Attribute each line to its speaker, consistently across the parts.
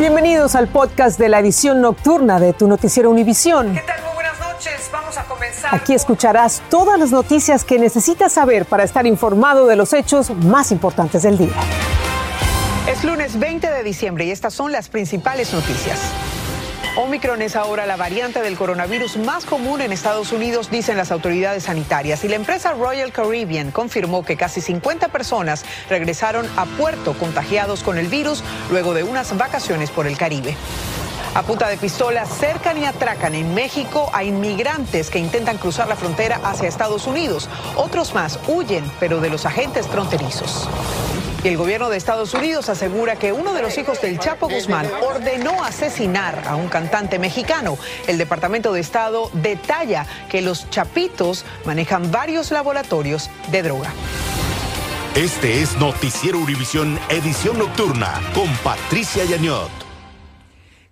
Speaker 1: Bienvenidos al podcast de la edición nocturna de tu noticiero Univisión.
Speaker 2: ¿Qué tal? Muy buenas noches. Vamos a comenzar.
Speaker 1: Aquí escucharás todas las noticias que necesitas saber para estar informado de los hechos más importantes del día.
Speaker 2: Es lunes 20 de diciembre y estas son las principales noticias. Omicron es ahora la variante del coronavirus más común en Estados Unidos, dicen las autoridades sanitarias. Y la empresa Royal Caribbean confirmó que casi 50 personas regresaron a Puerto contagiados con el virus luego de unas vacaciones por el Caribe. A punta de pistola cercan y atracan en México a inmigrantes que intentan cruzar la frontera hacia Estados Unidos. Otros más huyen, pero de los agentes fronterizos. Y el gobierno de Estados Unidos asegura que uno de los hijos del Chapo Guzmán ordenó asesinar a un cantante mexicano. El Departamento de Estado detalla que los chapitos manejan varios laboratorios de droga.
Speaker 3: Este es Noticiero Univisión Edición Nocturna con Patricia Yañot.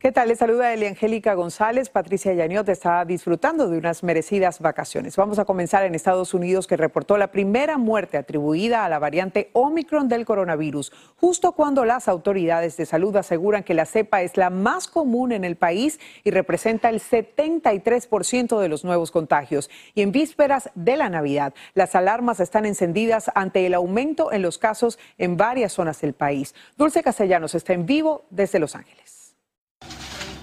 Speaker 2: ¿Qué tal? Les saluda Eliangélica González. Patricia Yaniot está disfrutando de unas merecidas vacaciones. Vamos a comenzar en Estados Unidos, que reportó la primera muerte atribuida a la variante Omicron del coronavirus, justo cuando las autoridades de salud aseguran que la cepa es la más común en el país y representa el 73% de los nuevos contagios. Y en vísperas de la Navidad, las alarmas están encendidas ante el aumento en los casos en varias zonas del país. Dulce Castellanos está en vivo desde Los Ángeles.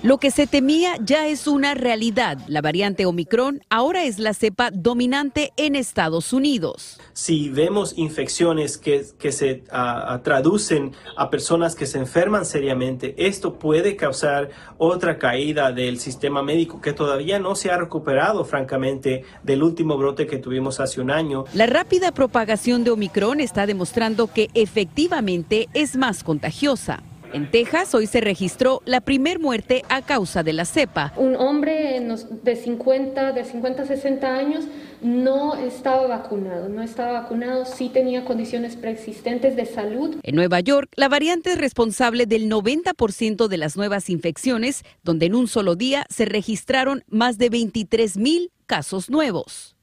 Speaker 4: Lo que se temía ya es una realidad. La variante Omicron ahora es la cepa dominante en Estados Unidos.
Speaker 5: Si vemos infecciones que, se uh, traducen a personas que se enferman seriamente, esto puede causar otra caída del sistema médico que todavía no se ha recuperado, francamente, del último brote que tuvimos hace un año.
Speaker 4: La rápida propagación de Omicron está demostrando que efectivamente es más contagiosa. En Texas hoy se registró la primer muerte a causa de la cepa.
Speaker 6: Un hombre de 50, de 50 a 60 años no estaba vacunado, no estaba vacunado, sí tenía condiciones preexistentes de salud.
Speaker 4: En Nueva York, la variante es responsable del 90% de las nuevas infecciones, donde en un solo día se registraron más de 23 mil casos nuevos.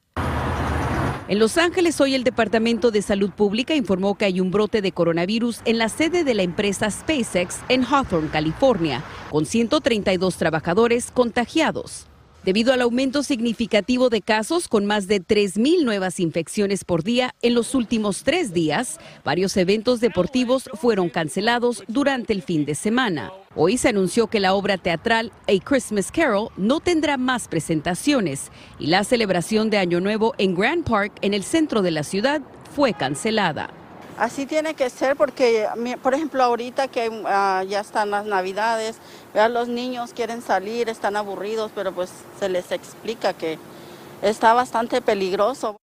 Speaker 4: En Los Ángeles, hoy el Departamento de Salud Pública informó que hay un brote de coronavirus en la sede de la empresa SpaceX en Hawthorne, California, con 132 trabajadores contagiados. Debido al aumento significativo de casos con más de 3.000 nuevas infecciones por día en los últimos tres días, varios eventos deportivos fueron cancelados durante el fin de semana. Hoy se anunció que la obra teatral A Christmas Carol no tendrá más presentaciones y la celebración de Año Nuevo en Grand Park, en el centro de la ciudad, fue cancelada.
Speaker 7: Así tiene que ser porque, por ejemplo, ahorita que ah, ya están las navidades, los niños quieren salir, están aburridos, pero pues se les explica que está bastante peligroso.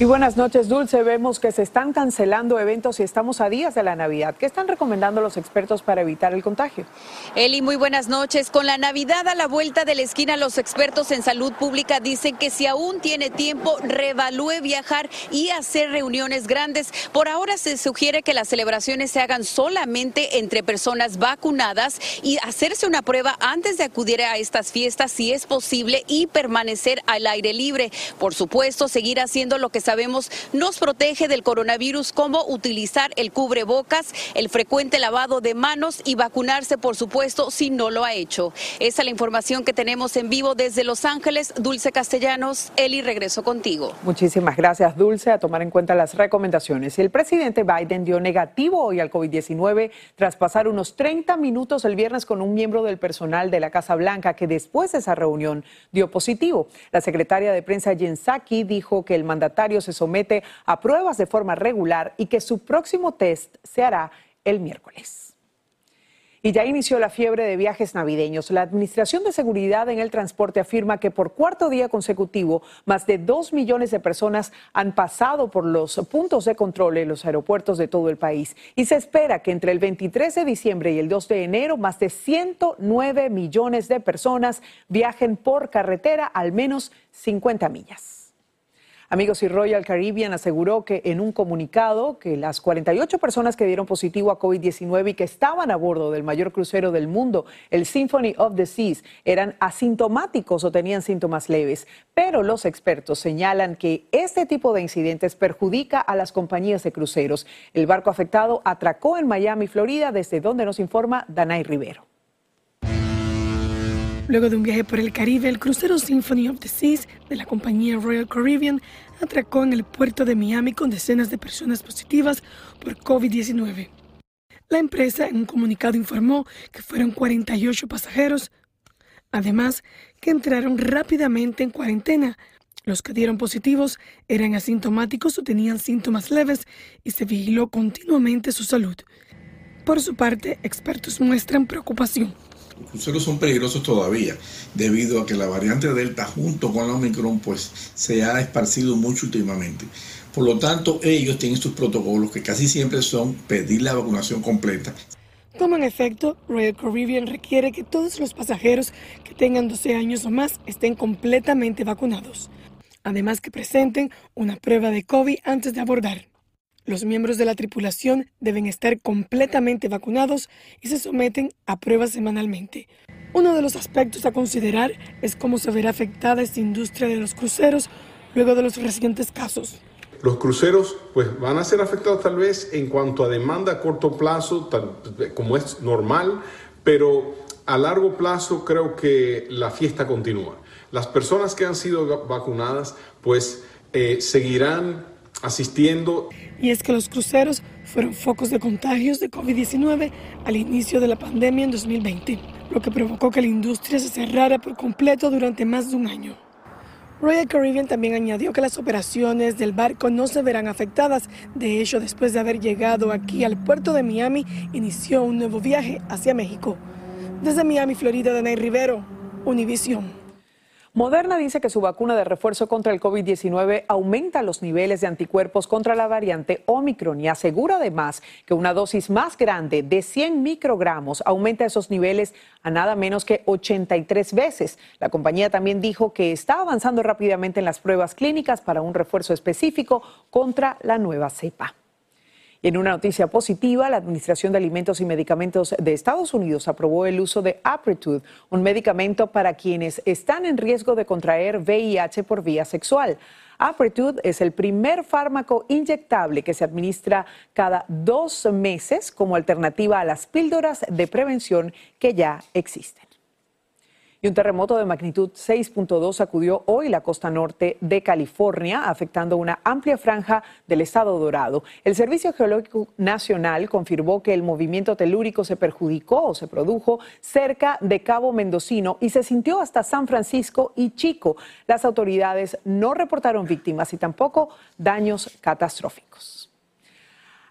Speaker 2: Y buenas noches, Dulce. Vemos que se están cancelando eventos y estamos a días de la Navidad. ¿Qué están recomendando los expertos para evitar el contagio?
Speaker 4: Eli, muy buenas noches. Con la Navidad a la vuelta de la esquina, los expertos en salud pública dicen que si aún tiene tiempo, revalúe viajar y hacer reuniones grandes. Por ahora se sugiere que las celebraciones se hagan solamente entre personas vacunadas y hacerse una prueba antes de acudir a estas fiestas si es posible y permanecer al aire libre. Por supuesto, seguir haciendo lo que se sabemos nos protege del coronavirus, como utilizar el cubrebocas, el frecuente lavado de manos y vacunarse, por supuesto, si no lo ha hecho. Esa es la información que tenemos en vivo desde Los Ángeles. Dulce Castellanos, Eli, regreso contigo.
Speaker 2: Muchísimas gracias, Dulce, a tomar en cuenta las recomendaciones. El presidente Biden dio negativo hoy al COVID-19 tras pasar unos 30 minutos el viernes con un miembro del personal de la Casa Blanca que después de esa reunión dio positivo. La secretaria de prensa Jen Psaki dijo que el mandatario se somete a pruebas de forma regular y que su próximo test se hará el miércoles. Y ya inició la fiebre de viajes navideños. La Administración de Seguridad en el Transporte afirma que por cuarto día consecutivo, más de dos millones de personas han pasado por los puntos de control en los aeropuertos de todo el país. Y se espera que entre el 23 de diciembre y el 2 de enero, más de 109 millones de personas viajen por carretera al menos 50 millas. Amigos y Royal Caribbean aseguró que en un comunicado que las 48 personas que dieron positivo a COVID-19 y que estaban a bordo del mayor crucero del mundo, el Symphony of the Seas, eran asintomáticos o tenían síntomas leves. Pero los expertos señalan que este tipo de incidentes perjudica a las compañías de cruceros. El barco afectado atracó en Miami, Florida, desde donde nos informa Danay Rivero.
Speaker 8: Luego de un viaje por el Caribe, el crucero Symphony of the Seas de la compañía Royal Caribbean atracó en el puerto de Miami con decenas de personas positivas por COVID-19. La empresa en un comunicado informó que fueron 48 pasajeros, además que entraron rápidamente en cuarentena. Los que dieron positivos eran asintomáticos o tenían síntomas leves y se vigiló continuamente su salud. Por su parte, expertos muestran preocupación
Speaker 9: cruceros son peligrosos todavía, debido a que la variante Delta junto con la Omicron pues se ha esparcido mucho últimamente. Por lo tanto, ellos tienen sus protocolos que casi siempre son pedir la vacunación completa.
Speaker 8: Como en efecto, Royal Caribbean requiere que todos los pasajeros que tengan 12 años o más estén completamente vacunados, además que presenten una prueba de COVID antes de abordar. Los miembros de la tripulación deben estar completamente vacunados y se someten a pruebas semanalmente. Uno de los aspectos a considerar es cómo se verá afectada esta industria de los cruceros luego de los recientes casos.
Speaker 10: Los cruceros pues van a ser afectados tal vez en cuanto a demanda a corto plazo, como es normal, pero a largo plazo creo que la fiesta continúa. Las personas que han sido vacunadas pues eh, seguirán asistiendo.
Speaker 8: Y es que los cruceros fueron focos de contagios de COVID-19 al inicio de la pandemia en 2020, lo que provocó que la industria se cerrara por completo durante más de un año. Royal Caribbean también añadió que las operaciones del barco no se verán afectadas. De hecho, después de haber llegado aquí al puerto de Miami, inició un nuevo viaje hacia México. Desde Miami, Florida, Danay Rivero, Univision.
Speaker 2: Moderna dice que su vacuna de refuerzo contra el COVID-19 aumenta los niveles de anticuerpos contra la variante Omicron y asegura además que una dosis más grande de 100 microgramos aumenta esos niveles a nada menos que 83 veces. La compañía también dijo que está avanzando rápidamente en las pruebas clínicas para un refuerzo específico contra la nueva cepa. Y en una noticia positiva, la Administración de Alimentos y Medicamentos de Estados Unidos aprobó el uso de Apretude, un medicamento para quienes están en riesgo de contraer VIH por vía sexual. Apretude es el primer fármaco inyectable que se administra cada dos meses como alternativa a las píldoras de prevención que ya existen. Y un terremoto de magnitud 6.2 sacudió hoy la costa norte de California, afectando una amplia franja del estado dorado. El Servicio Geológico Nacional confirmó que el movimiento telúrico se perjudicó o se produjo cerca de Cabo Mendocino y se sintió hasta San Francisco y Chico. Las autoridades no reportaron víctimas y tampoco daños catastróficos.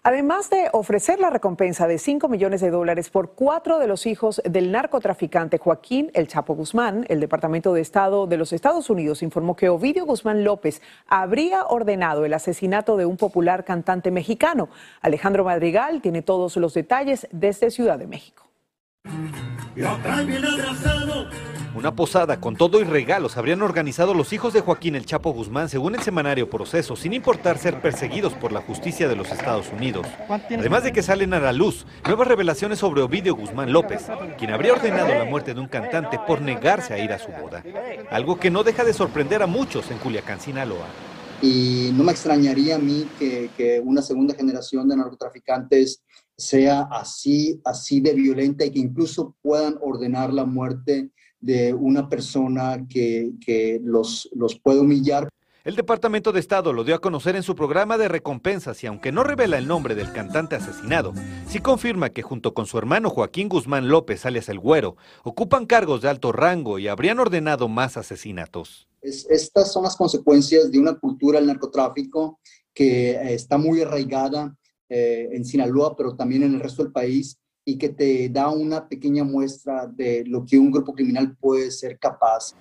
Speaker 2: Además de ofrecer la recompensa de 5 millones de dólares por cuatro de los hijos del narcotraficante Joaquín El Chapo Guzmán, el Departamento de Estado de los Estados Unidos informó que Ovidio Guzmán López habría ordenado el asesinato de un popular cantante mexicano. Alejandro Madrigal tiene todos los detalles desde Ciudad de México.
Speaker 11: Una posada con todo y regalos habrían organizado los hijos de Joaquín El Chapo Guzmán según el semanario Proceso, sin importar ser perseguidos por la justicia de los Estados Unidos. Además de que salen a la luz nuevas revelaciones sobre Ovidio Guzmán López, quien habría ordenado la muerte de un cantante por negarse a ir a su boda. Algo que no deja de sorprender a muchos en Culiacán, Sinaloa.
Speaker 12: Y no me extrañaría a mí que, que una segunda generación de narcotraficantes sea así, así de violenta y que incluso puedan ordenar la muerte de una persona que, los, los puede humillar.
Speaker 11: El Departamento de Estado lo dio a conocer en su programa de recompensas y aunque no revela el nombre del cantante asesinado, sí confirma que junto con su hermano Joaquín Guzmán López, alias El Güero, ocupan cargos de alto rango y habrían ordenado más asesinatos.
Speaker 12: estas son las consecuencias de una cultura del narcotráfico que eh, está muy arraigada eh, en Sinaloa, pero también en el resto del país y que te da una pequeña muestra de lo que un grupo criminal puede ser capaz.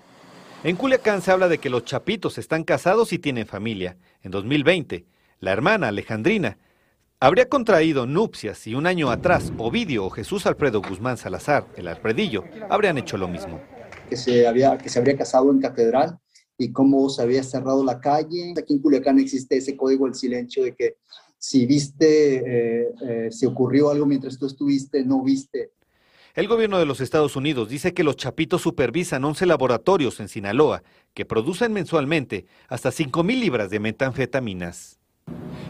Speaker 11: En Culiacán se habla de que los chapitos están casados y tienen familia. En 2020, la hermana Alejandrina habría contraído nupcias y un año atrás Ovidio o Jesús Alfredo Guzmán Salazar, el Alfredillo, habrían hecho lo mismo.
Speaker 12: Que se, había, que se habría casado en catedral y cómo se había cerrado la calle. Aquí en Culiacán existe ese código del silencio de que si viste, eh, eh, si ocurrió algo mientras tú estuviste, no viste.
Speaker 11: El gobierno de los Estados Unidos dice que los chapitos supervisan 11 laboratorios en Sinaloa que producen mensualmente hasta 5.000 libras de metanfetaminas.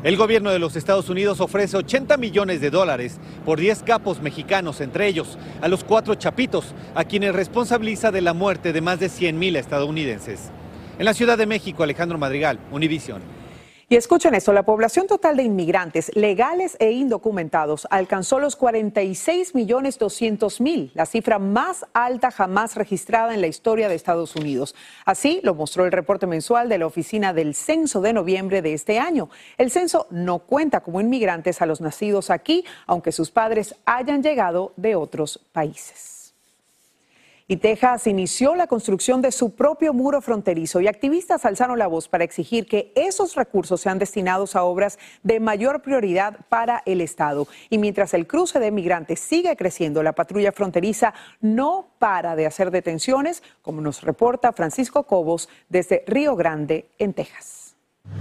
Speaker 11: El gobierno de los Estados Unidos ofrece 80 millones de dólares por 10 capos mexicanos, entre ellos a los cuatro chapitos, a quienes responsabiliza de la muerte de más de 100.000 estadounidenses. En la Ciudad de México, Alejandro Madrigal, Univisión.
Speaker 2: Y escuchen esto, la población total de inmigrantes legales e indocumentados alcanzó los 46 millones 200 mil, la cifra más alta jamás registrada en la historia de Estados Unidos. Así lo mostró el reporte mensual de la Oficina del Censo de noviembre de este año. El censo no cuenta como inmigrantes a los nacidos aquí, aunque sus padres hayan llegado de otros países. Y Texas inició la construcción de su propio muro fronterizo y activistas alzaron la voz para exigir que esos recursos sean destinados a obras de mayor prioridad para el Estado. Y mientras el cruce de migrantes sigue creciendo, la patrulla fronteriza no para de hacer detenciones, como nos reporta Francisco Cobos desde Río Grande, en Texas.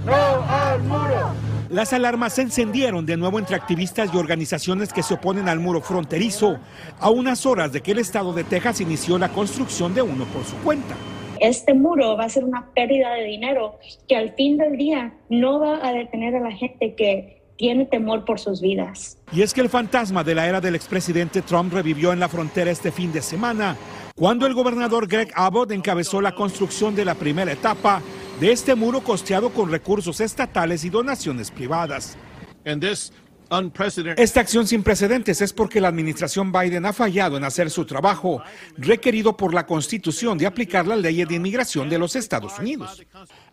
Speaker 13: ¡No al muro! Las alarmas se encendieron de nuevo entre activistas y organizaciones que se oponen al muro fronterizo, a unas horas de que el estado de Texas inició la construcción de uno por su cuenta.
Speaker 14: Este muro va a ser una pérdida de dinero que al fin del día no va a detener a la gente que tiene temor por sus vidas.
Speaker 13: Y es que el fantasma de la era del expresidente Trump revivió en la frontera este fin de semana, cuando el gobernador Greg Abbott encabezó la construcción de la primera etapa de este muro costeado con recursos estatales y donaciones privadas. Esta acción sin precedentes es porque la administración Biden ha fallado en hacer su trabajo, requerido por la Constitución de aplicar las leyes de inmigración de los Estados Unidos.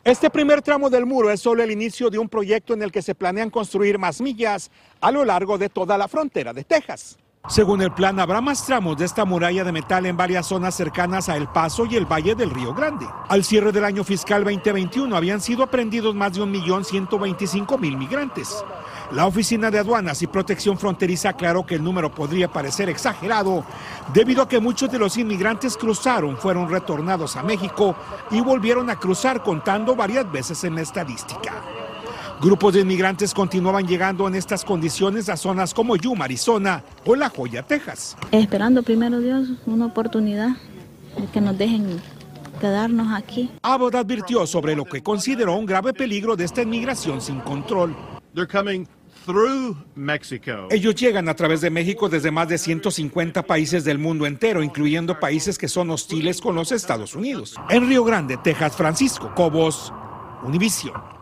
Speaker 13: Este primer tramo del muro es solo el inicio de un proyecto en el que se planean construir más millas a lo largo de toda la frontera de Texas. Según el plan, habrá más tramos de esta muralla de metal en varias zonas cercanas a El Paso y el Valle del Río Grande. Al cierre del año fiscal 2021 habían sido aprendidos más de 1.125.000 migrantes. La Oficina de Aduanas y Protección Fronteriza aclaró que el número podría parecer exagerado debido a que muchos de los inmigrantes cruzaron, fueron retornados a México y volvieron a cruzar contando varias veces en la estadística. Grupos de inmigrantes continuaban llegando en estas condiciones a zonas como Yuma, Arizona o La Joya, Texas.
Speaker 15: Esperando primero Dios una oportunidad de que nos dejen quedarnos aquí.
Speaker 13: Abbott advirtió sobre lo que consideró un grave peligro de esta inmigración sin control. Ellos llegan a través de México desde más de 150 países del mundo entero, incluyendo países que son hostiles con los Estados Unidos. En Río Grande, Texas, Francisco Cobos, Univision.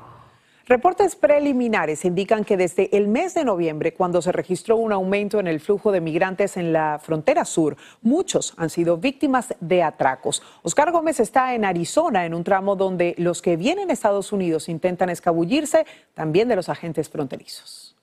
Speaker 2: Reportes preliminares indican que desde el mes de noviembre, cuando se registró un aumento en el flujo de migrantes en la frontera sur, muchos han sido víctimas de atracos. Oscar Gómez está en Arizona, en un tramo donde los que vienen a Estados Unidos intentan escabullirse también de los agentes fronterizos.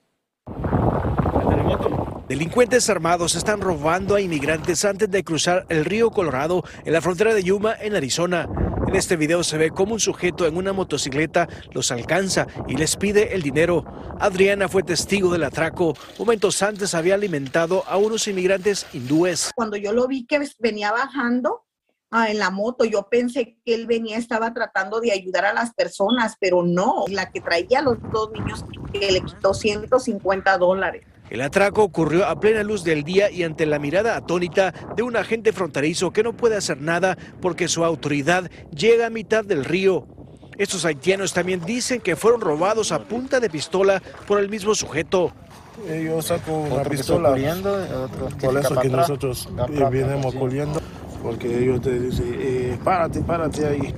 Speaker 16: Delincuentes armados están robando a inmigrantes antes de cruzar el río Colorado en la frontera de Yuma, en Arizona. En este video se ve cómo un sujeto en una motocicleta los alcanza y les pide el dinero. Adriana fue testigo del atraco. Momentos antes había alimentado a unos inmigrantes hindúes.
Speaker 17: Cuando yo lo vi que venía bajando, ah, en la moto. Yo pensé que él venía, estaba tratando de ayudar a las personas, pero no. La que traía a los dos niños que le quitó 150 dólares.
Speaker 16: El atraco ocurrió a plena luz del día y ante la mirada atónita de un agente fronterizo que no puede hacer nada porque su autoridad llega a mitad del río. Estos haitianos también dicen que fueron robados a punta de pistola por el mismo sujeto.
Speaker 18: Yo saco una pistola. por eso que nosotros venimos corriendo, porque ellos te dicen, eh, párate, párate ahí.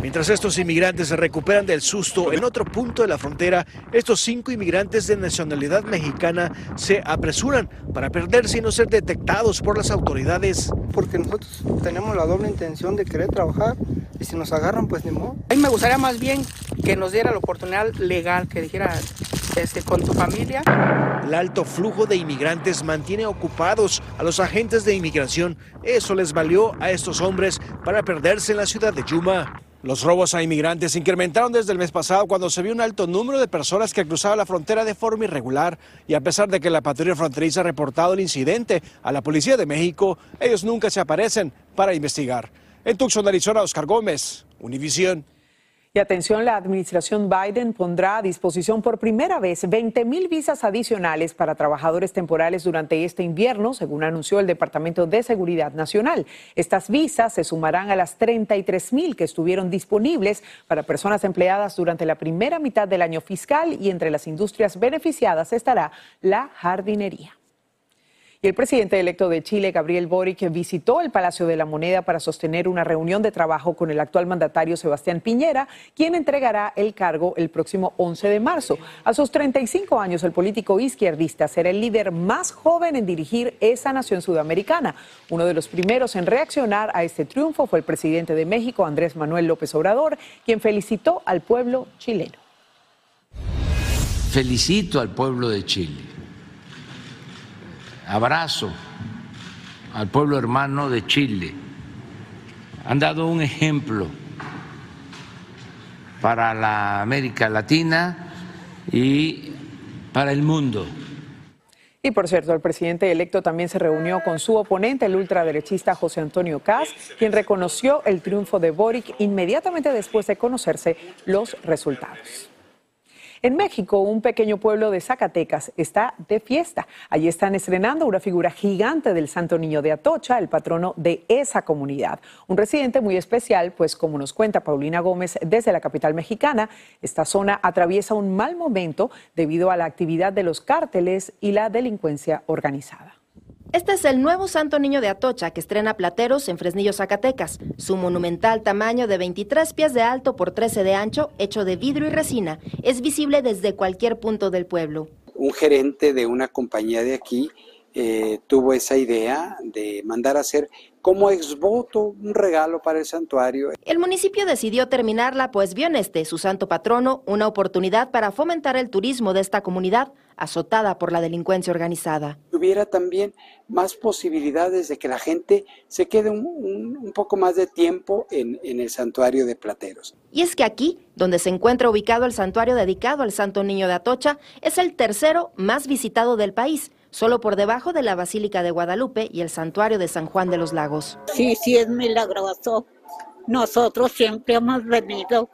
Speaker 16: Mientras estos inmigrantes se recuperan del susto, en otro punto de la frontera, estos cinco inmigrantes de nacionalidad mexicana se apresuran para perderse y no ser detectados por las autoridades.
Speaker 19: Porque nosotros tenemos la doble intención de querer trabajar y si nos agarran, pues ni modo.
Speaker 20: A mí me gustaría más bien que nos diera la oportunidad legal, que dijera este, con tu familia.
Speaker 16: El alto flujo de inmigrantes mantiene ocupados a los agentes de inmigración. Eso les valió a estos hombres para perderse en la ciudad de Yuma. Los robos a inmigrantes incrementaron desde el mes pasado cuando se vio un alto número de personas que cruzaban la frontera de forma irregular y a pesar de que la patrulla fronteriza ha reportado el incidente a la Policía de México, ellos nunca se aparecen para investigar. En Tucson, Arizona, Oscar Gómez, Univisión.
Speaker 2: Y atención, la administración Biden pondrá a disposición por primera vez 20 mil visas adicionales para trabajadores temporales durante este invierno, según anunció el Departamento de Seguridad Nacional. Estas visas se sumarán a las 33 mil que estuvieron disponibles para personas empleadas durante la primera mitad del año fiscal y entre las industrias beneficiadas estará la jardinería. Y el presidente electo de Chile, Gabriel Boric, visitó el Palacio de la Moneda para sostener una reunión de trabajo con el actual mandatario Sebastián Piñera, quien entregará el cargo el próximo 11 de marzo. A sus 35 años, el político izquierdista será el líder más joven en dirigir esa nación sudamericana. Uno de los primeros en reaccionar a este triunfo fue el presidente de México, Andrés Manuel López Obrador, quien felicitó al pueblo chileno.
Speaker 21: Felicito al pueblo de Chile abrazo al pueblo hermano de Chile. Han dado un ejemplo para la América Latina y para el mundo.
Speaker 2: Y por cierto, el presidente electo también se reunió con su oponente, el ultraderechista José Antonio Caz, quien reconoció el triunfo de Boric inmediatamente después de conocerse los resultados. En México, un pequeño pueblo de Zacatecas está de fiesta. Allí están estrenando una figura gigante del Santo Niño de Atocha, el patrono de esa comunidad. Un residente muy especial, pues como nos cuenta Paulina Gómez desde la capital mexicana, esta zona atraviesa un mal momento debido a la actividad de los cárteles y la delincuencia organizada.
Speaker 22: Este es el nuevo Santo Niño de Atocha que estrena Plateros en Fresnillo, Zacatecas. Su monumental tamaño de 23 pies de alto por 13 de ancho, hecho de vidrio y resina, es visible desde cualquier punto del pueblo.
Speaker 23: Un gerente de una compañía de aquí eh, tuvo esa idea de mandar a hacer como exvoto un regalo para el santuario.
Speaker 22: El municipio decidió terminarla, pues vio en este, su santo patrono, una oportunidad para fomentar el turismo de esta comunidad azotada por la delincuencia organizada.
Speaker 23: Hubiera también más posibilidades de que la gente se quede un, poco más de tiempo en, en, el santuario de Plateros.
Speaker 22: Y es que aquí, donde se encuentra ubicado el santuario dedicado al Santo Niño de Atocha, es el tercero más visitado del país solo por debajo de la Basílica de Guadalupe y el Santuario de San Juan de los Lagos.
Speaker 24: Sí, sí, es milagroso. Nosotros siempre hemos venido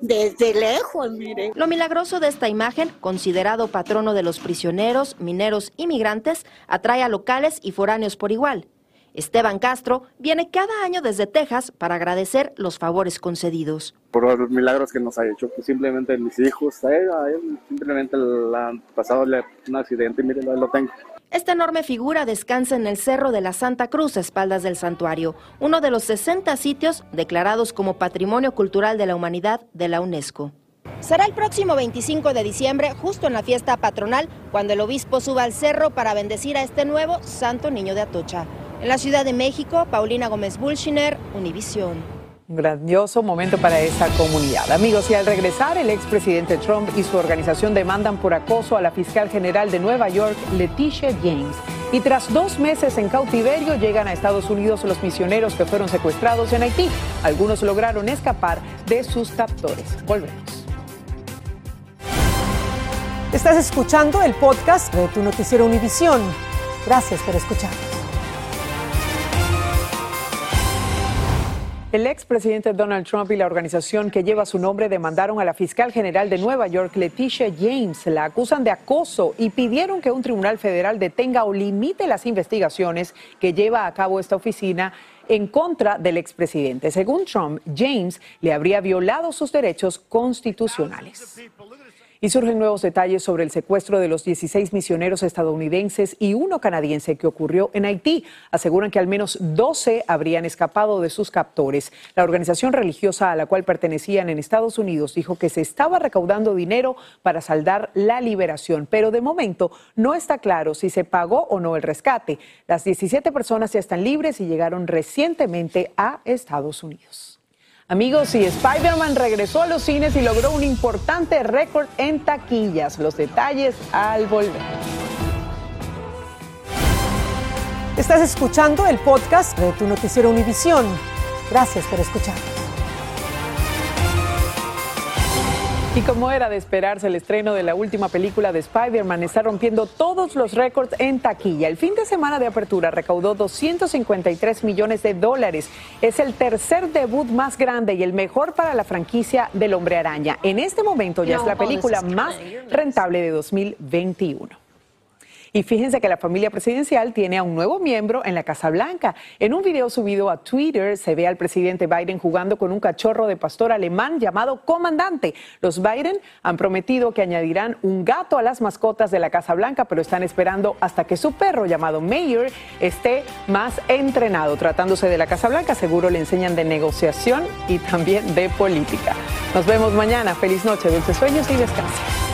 Speaker 24: desde lejos, mire.
Speaker 22: Lo milagroso de esta imagen, considerado patrono de los prisioneros, mineros y migrantes, atrae a locales y foráneos por igual. Esteban Castro viene cada año desde Texas para agradecer los favores concedidos.
Speaker 25: Por los milagros que nos ha hecho, pues simplemente mis hijos, a él, simplemente el pasado un accidente y miren, lo tengo.
Speaker 22: Esta enorme figura descansa en el Cerro de la Santa Cruz, a espaldas del santuario, uno de los 60 sitios declarados como Patrimonio Cultural de la Humanidad de la UNESCO. Será el próximo 25 de diciembre, justo en la fiesta patronal, cuando el obispo suba al cerro para bendecir a este nuevo Santo Niño de Atocha. En la Ciudad de México, Paulina Gómez Bulshiner, Univisión.
Speaker 2: Un grandioso momento para esta comunidad. Amigos, y al regresar, el expresidente Trump y su organización demandan por acoso a la fiscal general de Nueva York, Leticia James. Y tras dos meses en cautiverio, llegan a Estados Unidos los misioneros que fueron secuestrados en Haití. Algunos lograron escapar de sus captores. Volvemos. Estás escuchando el podcast de tu noticiero Univisión. Gracias por escucharnos. El expresidente Donald Trump y la organización que lleva su nombre demandaron a la fiscal general de Nueva York, Leticia James. La acusan de acoso y pidieron que un tribunal federal detenga o limite las investigaciones que lleva a cabo esta oficina en contra del expresidente. Según Trump, James le habría violado sus derechos constitucionales. Y surgen nuevos detalles sobre el secuestro de los 16 misioneros estadounidenses y uno canadiense que ocurrió en Haití. Aseguran que al menos 12 habrían escapado de sus captores. La organización religiosa a la cual pertenecían en Estados Unidos dijo que se estaba recaudando dinero para saldar la liberación, pero de momento no está claro si se pagó o no el rescate. Las 17 personas ya están libres y llegaron recientemente a Estados Unidos. Amigos, y Spider-Man regresó a los cines y logró un importante récord en taquillas. Los detalles al volver. Estás escuchando el podcast de tu noticiero Univisión. Gracias por escuchar. Y como era de esperarse, el estreno de la última película de Spider-Man está rompiendo todos los récords en taquilla. El fin de semana de apertura recaudó 253 millones de dólares. Es el tercer debut más grande y el mejor para la franquicia del Hombre Araña. En este momento ya es la película más rentable de 2021. Y fíjense que la familia presidencial tiene a un nuevo miembro en la Casa Blanca. En un video subido a Twitter se ve al presidente Biden jugando con un cachorro de pastor alemán llamado Comandante. Los Biden han prometido que añadirán un gato a las mascotas de la Casa Blanca, pero están esperando hasta que su perro llamado Mayor esté más entrenado. Tratándose de la Casa Blanca, seguro le enseñan de negociación y también de política. Nos vemos mañana. Feliz noche, dulces sueños y descanso.